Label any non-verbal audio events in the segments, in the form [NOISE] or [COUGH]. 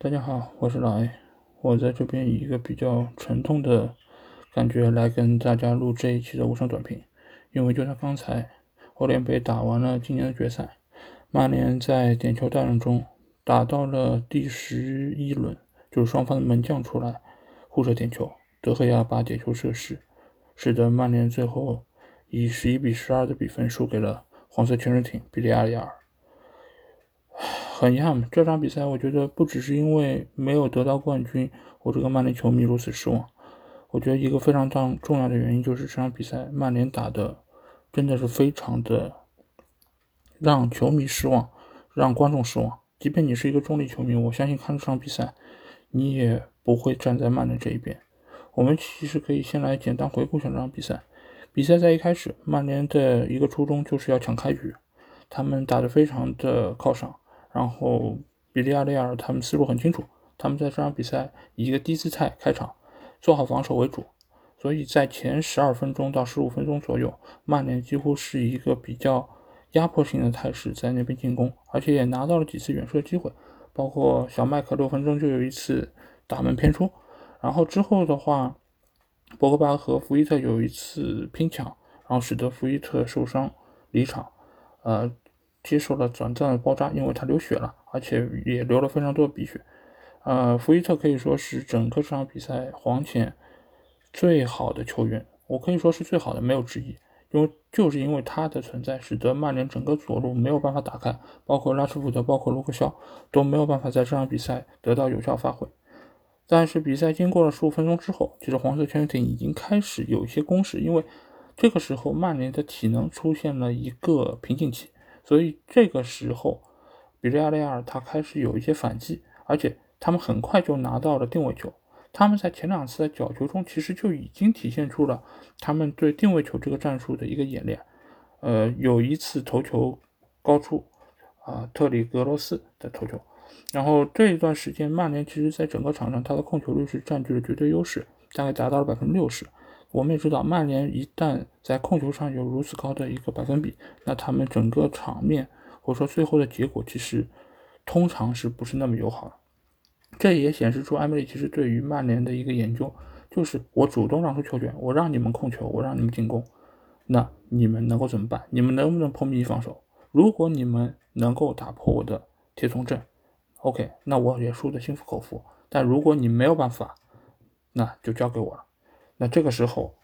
大家好，我是老 A，我在这边以一个比较沉痛的感觉来跟大家录这一期的无声短评，因为就在刚才，欧联杯打完了今年的决赛，曼联在点球大战中打到了第十一轮，就是双方的门将出来互射点球，德赫亚把点球射失，使得曼联最后以十一比十二的比分输给了黄色潜水艇比利亚雷亚尔。很遗憾，这场比赛我觉得不只是因为没有得到冠军，我这个曼联球迷如此失望。我觉得一个非常重重要的原因就是这场比赛曼联打的真的是非常的让球迷失望，让观众失望。即便你是一个中立球迷，我相信看这场比赛你也不会站在曼联这一边。我们其实可以先来简单回顾一下这场比赛。比赛在一开始，曼联的一个初衷就是要抢开局，他们打得非常的靠上。然后，比利亚雷尔他们思路很清楚，他们在这场比赛以一个低姿态开场，做好防守为主。所以在前十二分钟到十五分钟左右，曼联几乎是一个比较压迫性的态势在那边进攻，而且也拿到了几次远射机会，包括小麦克六分钟就有一次打门偏出。然后之后的话，博格巴和福伊特有一次拼抢，然后使得福伊特受伤离场。呃。接受了短暂的包扎，因为他流血了，而且也流了非常多的鼻血。呃，福伊特可以说是整个这场比赛黄潜最好的球员，我可以说是最好的，没有之一。因为就是因为他的存在，使得曼联整个左路没有办法打开，包括拉什福德、包括卢克肖都没有办法在这场比赛得到有效发挥。但是比赛经过了十五分钟之后，其实黄色潜水艇已经开始有一些攻势，因为这个时候曼联的体能出现了一个瓶颈期。所以这个时候，比利亚雷亚尔他开始有一些反击，而且他们很快就拿到了定位球。他们在前两次的角球中，其实就已经体现出了他们对定位球这个战术的一个演练。呃，有一次头球高出，啊，特里格罗斯的头球。然后这一段时间，曼联其实在整个场上，他的控球率是占据了绝对优势，大概达到了百分之六十。我们也知道，曼联一旦在控球上有如此高的一个百分比，那他们整个场面或者说最后的结果，其实通常是不是那么友好？这也显示出埃梅里其实对于曼联的一个研究，就是我主动让出球权，我让你们控球，我让你们进攻，那你们能够怎么办？你们能不能破密防守？如果你们能够打破我的铁桶阵，OK，那我也输得心服口服。但如果你没有办法，那就交给我了。那这个时候，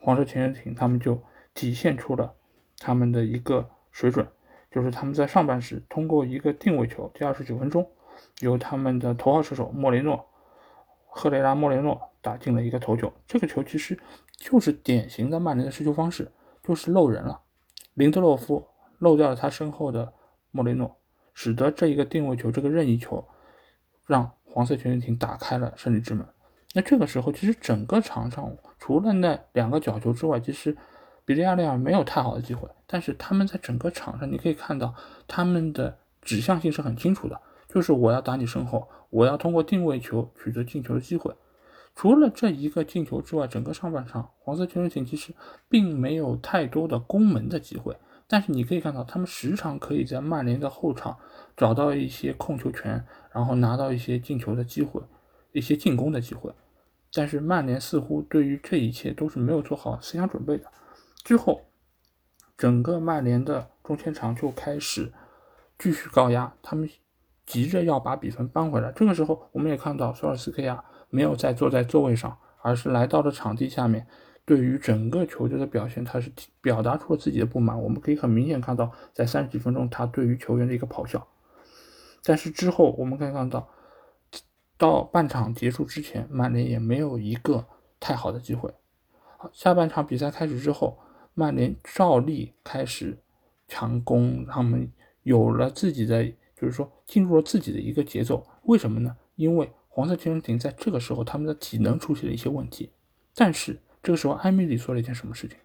黄色潜水艇他们就体现出了他们的一个水准，就是他们在上半时通过一个定位球，第二十九分钟，由他们的头号射手莫雷诺，赫雷拉莫雷诺打进了一个头球。这个球其实就是典型的曼联的失球方式，就是漏人了，林德洛夫漏掉了他身后的莫雷诺，使得这一个定位球，这个任意球，让黄色潜水艇打开了胜利之门。那这个时候，其实整个场上除了那两个角球之外，其实比利亚雷尔没有太好的机会。但是他们在整个场上，你可以看到他们的指向性是很清楚的，就是我要打你身后，我要通过定位球取得进球的机会。除了这一个进球之外，整个上半场黄色潜水艇其实并没有太多的攻门的机会。但是你可以看到，他们时常可以在曼联的后场找到一些控球权，然后拿到一些进球的机会，一些进攻的机会。但是曼联似乎对于这一切都是没有做好思想准备的。之后，整个曼联的中前场就开始继续高压，他们急着要把比分扳回来。这个时候，我们也看到索尔斯克亚没有再坐在座位上，而是来到了场地下面，对于整个球队的表现，他是表达出了自己的不满。我们可以很明显看到，在三十几分钟，他对于球员的一个咆哮。但是之后，我们可以看到。到半场结束之前，曼联也没有一个太好的机会。好，下半场比赛开始之后，曼联照例开始强攻，他们有了自己的，就是说进入了自己的一个节奏。为什么呢？因为黄色潜水艇在这个时候他们的体能出现了一些问题。但是这个时候，埃梅里做了一件什么事情？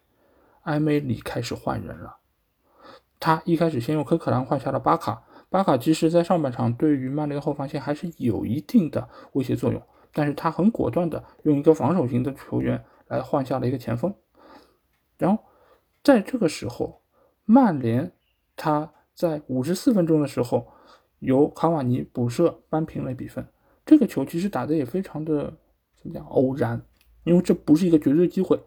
埃梅里开始换人了。他一开始先用科克兰换下了巴卡。巴卡其实，在上半场对于曼联的后防线还是有一定的威胁作用，但是他很果断的用一个防守型的球员来换下了一个前锋，然后在这个时候，曼联他在五十四分钟的时候由卡瓦尼补射扳平了比分，这个球其实打的也非常的怎么讲偶然，因为这不是一个绝对机会。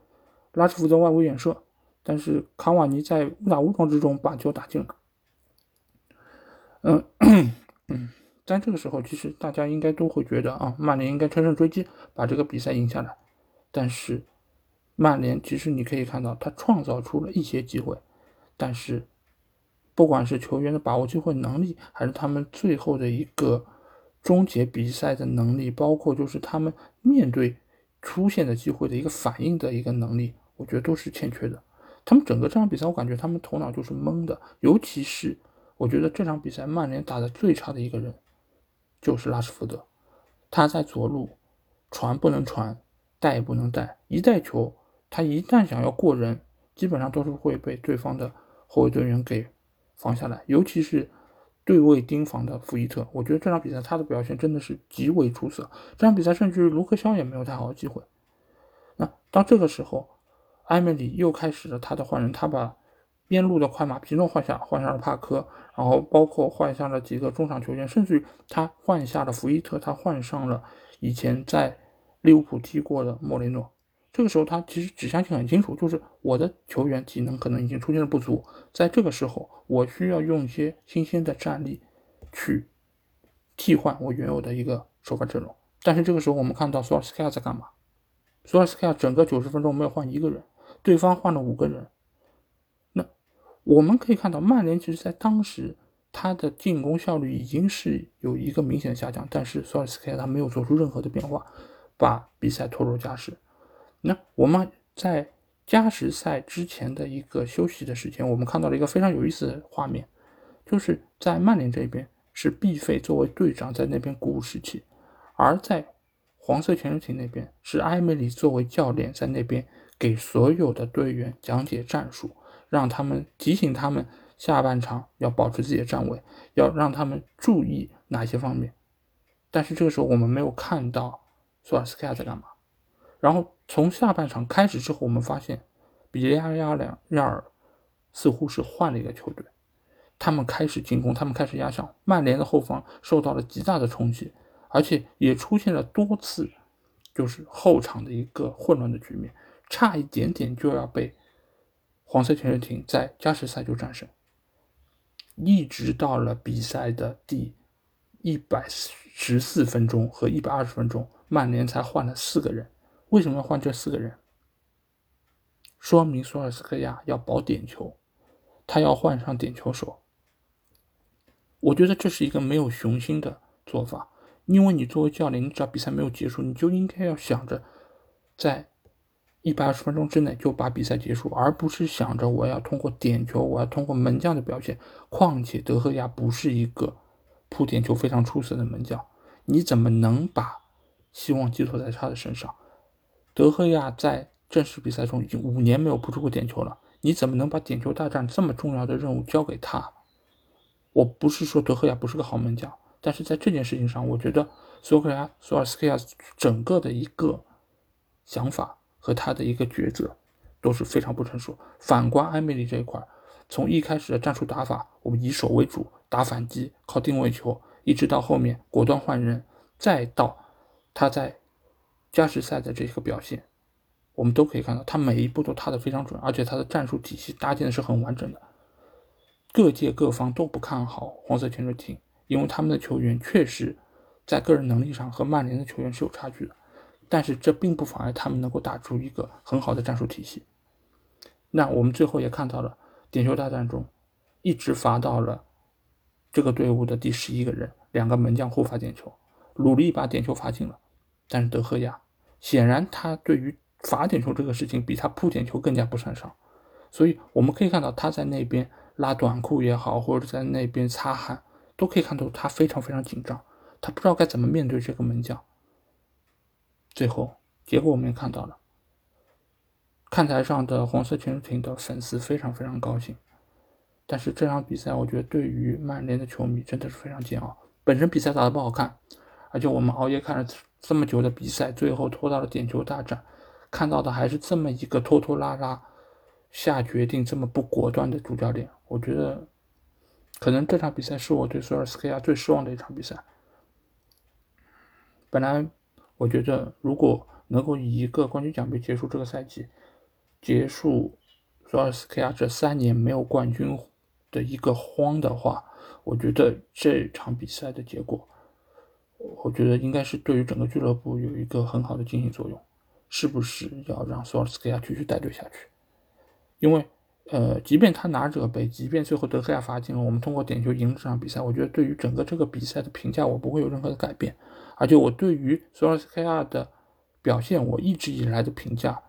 拉什福德外围远射，但是卡瓦尼在误打误撞之中把球打进了。嗯 [COUGHS] 嗯，在这个时候，其实大家应该都会觉得啊，曼联应该乘胜追击，把这个比赛赢下来。但是曼联其实你可以看到，他创造出了一些机会，但是不管是球员的把握机会能力，还是他们最后的一个终结比赛的能力，包括就是他们面对出现的机会的一个反应的一个能力。我觉得都是欠缺的。他们整个这场比赛，我感觉他们头脑就是懵的。尤其是我觉得这场比赛曼联打的最差的一个人，就是拉什福德。他在左路传不能传，带也不能带。一带球，他一旦想要过人，基本上都是会被对方的后卫队员给防下来。尤其是对位盯防的福伊特，我觉得这场比赛他的表现真的是极为出色。这场比赛甚至卢克肖也没有太好的机会。那到这个时候。埃梅里又开始了他的换人，他把边路的快马皮诺换下，换上了帕科，然后包括换下了几个中场球员，甚至于他换下了福伊特，他换上了以前在利物浦踢过的莫雷诺。这个时候他其实指向性很清楚，就是我的球员体能可能已经出现了不足，在这个时候我需要用一些新鲜的战力去替换我原有的一个首发阵容。但是这个时候我们看到索尔斯克亚在干嘛？索尔斯克亚整个九十分钟没有换一个人。对方换了五个人，我们可以看到，曼联其实，在当时他的进攻效率已经是有一个明显的下降，但是索尔斯克亚他没有做出任何的变化，把比赛拖入加时。那我们在加时赛之前的一个休息的时间，我们看到了一个非常有意思的画面，就是在曼联这边是毕费作为队长在那边鼓舞士气，而在黄色潜水艇那边是埃梅里作为教练在那边。给所有的队员讲解战术，让他们提醒他们下半场要保持自己的站位，要让他们注意哪些方面。但是这个时候我们没有看到索尔斯克亚在干嘛。然后从下半场开始之后，我们发现比利亚亚两亚尔似乎是换了一个球队，他们开始进攻，他们开始压上曼联的后方，受到了极大的冲击，而且也出现了多次就是后场的一个混乱的局面。差一点点就要被黄色潜水艇在加时赛就战胜，一直到了比赛的第一百十四分钟和一百二十分钟，曼联才换了四个人。为什么要换这四个人？说明索尔斯克亚要保点球，他要换上点球手。我觉得这是一个没有雄心的做法，因为你作为教练，你只要比赛没有结束，你就应该要想着在。一百二十分钟之内就把比赛结束，而不是想着我要通过点球，我要通过门将的表现。况且德赫亚不是一个扑点球非常出色的门将，你怎么能把希望寄托在他的身上？德赫亚在正式比赛中已经五年没有扑出过点球了，你怎么能把点球大战这么重要的任务交给他？我不是说德赫亚不是个好门将，但是在这件事情上，我觉得索克亚索尔斯克亚整个的一个想法。和他的一个抉择都是非常不成熟。反观埃梅里这一块，从一开始的战术打法，我们以守为主，打反击，靠定位球，一直到后面果断换人，再到他在加时赛的这个表现，我们都可以看到，他每一步都踏得非常准，而且他的战术体系搭建的是很完整的。各界各方都不看好黄色潜水艇，因为他们的球员确实在个人能力上和曼联的球员是有差距的。但是这并不妨碍他们能够打出一个很好的战术体系。那我们最后也看到了点球大战中，一直罚到了这个队伍的第十一个人，两个门将互罚点球，努力把点球罚进了。但是德赫亚显然他对于罚点球这个事情比他扑点球更加不擅长，所以我们可以看到他在那边拉短裤也好，或者在那边擦汗，都可以看到他非常非常紧张，他不知道该怎么面对这个门将。最后结果我们也看到了，看台上的黄色潜水艇的粉丝非常非常高兴，但是这场比赛我觉得对于曼联的球迷真的是非常煎熬。本身比赛打得不好看，而且我们熬夜看了这么久的比赛，最后拖到了点球大战，看到的还是这么一个拖拖拉拉、下决定这么不果断的主教练。我觉得可能这场比赛是我对索尔斯克亚最失望的一场比赛。本来我觉得，如果能够以一个冠军奖杯结束这个赛季，结束索尔斯克亚这三年没有冠军的一个荒的话，我觉得这场比赛的结果，我觉得应该是对于整个俱乐部有一个很好的经营作用。是不是要让索尔斯克亚继续带队下去？因为，呃，即便他拿这个杯，即便最后德赫亚罚进了，我们通过点球赢这场比赛，我觉得对于整个这个比赛的评价，我不会有任何的改变。而且我对于索尔斯克亚的表现，我一直以来的评价，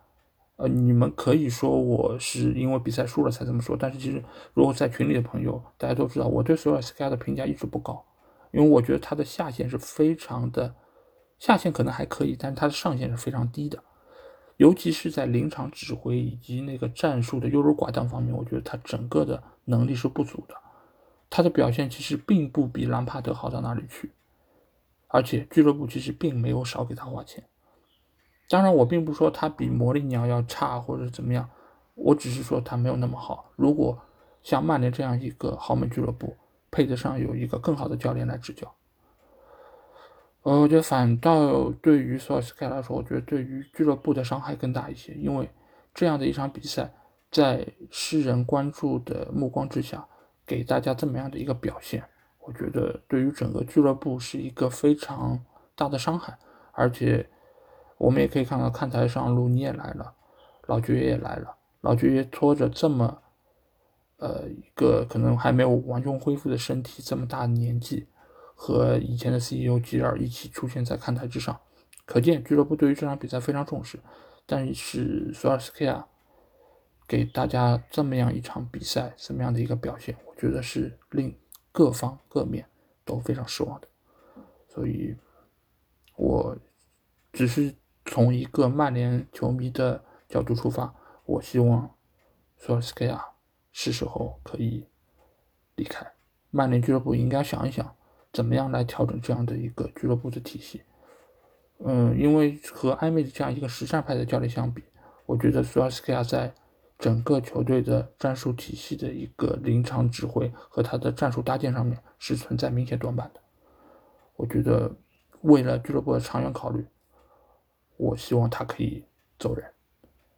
呃，你们可以说我是因为比赛输了才这么说，但是其实如果在群里的朋友，大家都知道，我对索尔斯克亚的评价一直不高，因为我觉得他的下限是非常的，下限可能还可以，但是他的上限是非常低的，尤其是在临场指挥以及那个战术的优柔寡断方面，我觉得他整个的能力是不足的，他的表现其实并不比兰帕德好到哪里去。而且俱乐部其实并没有少给他花钱，当然我并不说他比魔力鸟要差或者怎么样，我只是说他没有那么好。如果像曼联这样一个豪门俱乐部配得上有一个更好的教练来执教，呃，我觉得反倒对于索尔斯克亚来说，我觉得对于俱乐部的伤害更大一些，因为这样的一场比赛在世人关注的目光之下，给大家这么样的一个表现。我觉得对于整个俱乐部是一个非常大的伤害，而且我们也可以看到看台上鲁尼也来了，老爵爷也来了，老爵爷拖着这么呃一个可能还没有完全恢复的身体，这么大年纪，和以前的 CEO 吉尔一起出现在看台之上，可见俱乐部对于这场比赛非常重视。但是索尔斯克亚给大家这么样一场比赛，什么样的一个表现，我觉得是令。各方各面都非常失望的，所以，我只是从一个曼联球迷的角度出发，我希望索尔斯克亚是时候可以离开曼联俱乐部，应该想一想怎么样来调整这样的一个俱乐部的体系。嗯，因为和埃梅里这样一个实战派的教练相比，我觉得索尔斯克亚在。整个球队的战术体系的一个临场指挥和他的战术搭建上面是存在明显短板的。我觉得为了俱乐部的长远考虑，我希望他可以走人。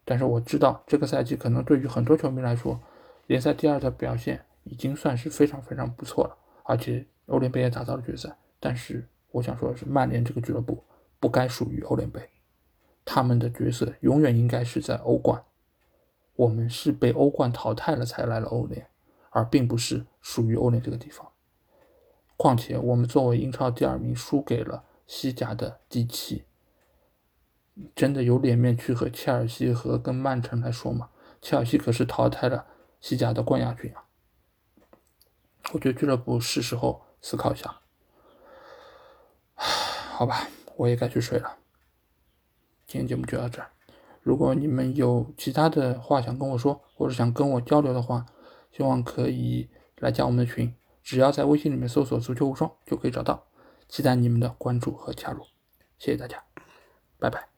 但是我知道这个赛季可能对于很多球迷来说，联赛第二的表现已经算是非常非常不错了，而且欧联杯也打到了决赛。但是我想说的是，曼联这个俱乐部不该属于欧联杯，他们的角色永远应该是在欧冠。我们是被欧冠淘汰了才来了欧联，而并不是属于欧联这个地方。况且我们作为英超第二名，输给了西甲的第七，真的有脸面去和切尔西和跟曼城来说吗？切尔西可是淘汰了西甲的冠亚军啊！我觉得俱乐部是时候思考一下。好吧，我也该去睡了。今天节目就到这儿。如果你们有其他的话想跟我说，或者想跟我交流的话，希望可以来加我们的群，只要在微信里面搜索“足球无双”就可以找到。期待你们的关注和加入，谢谢大家，拜拜。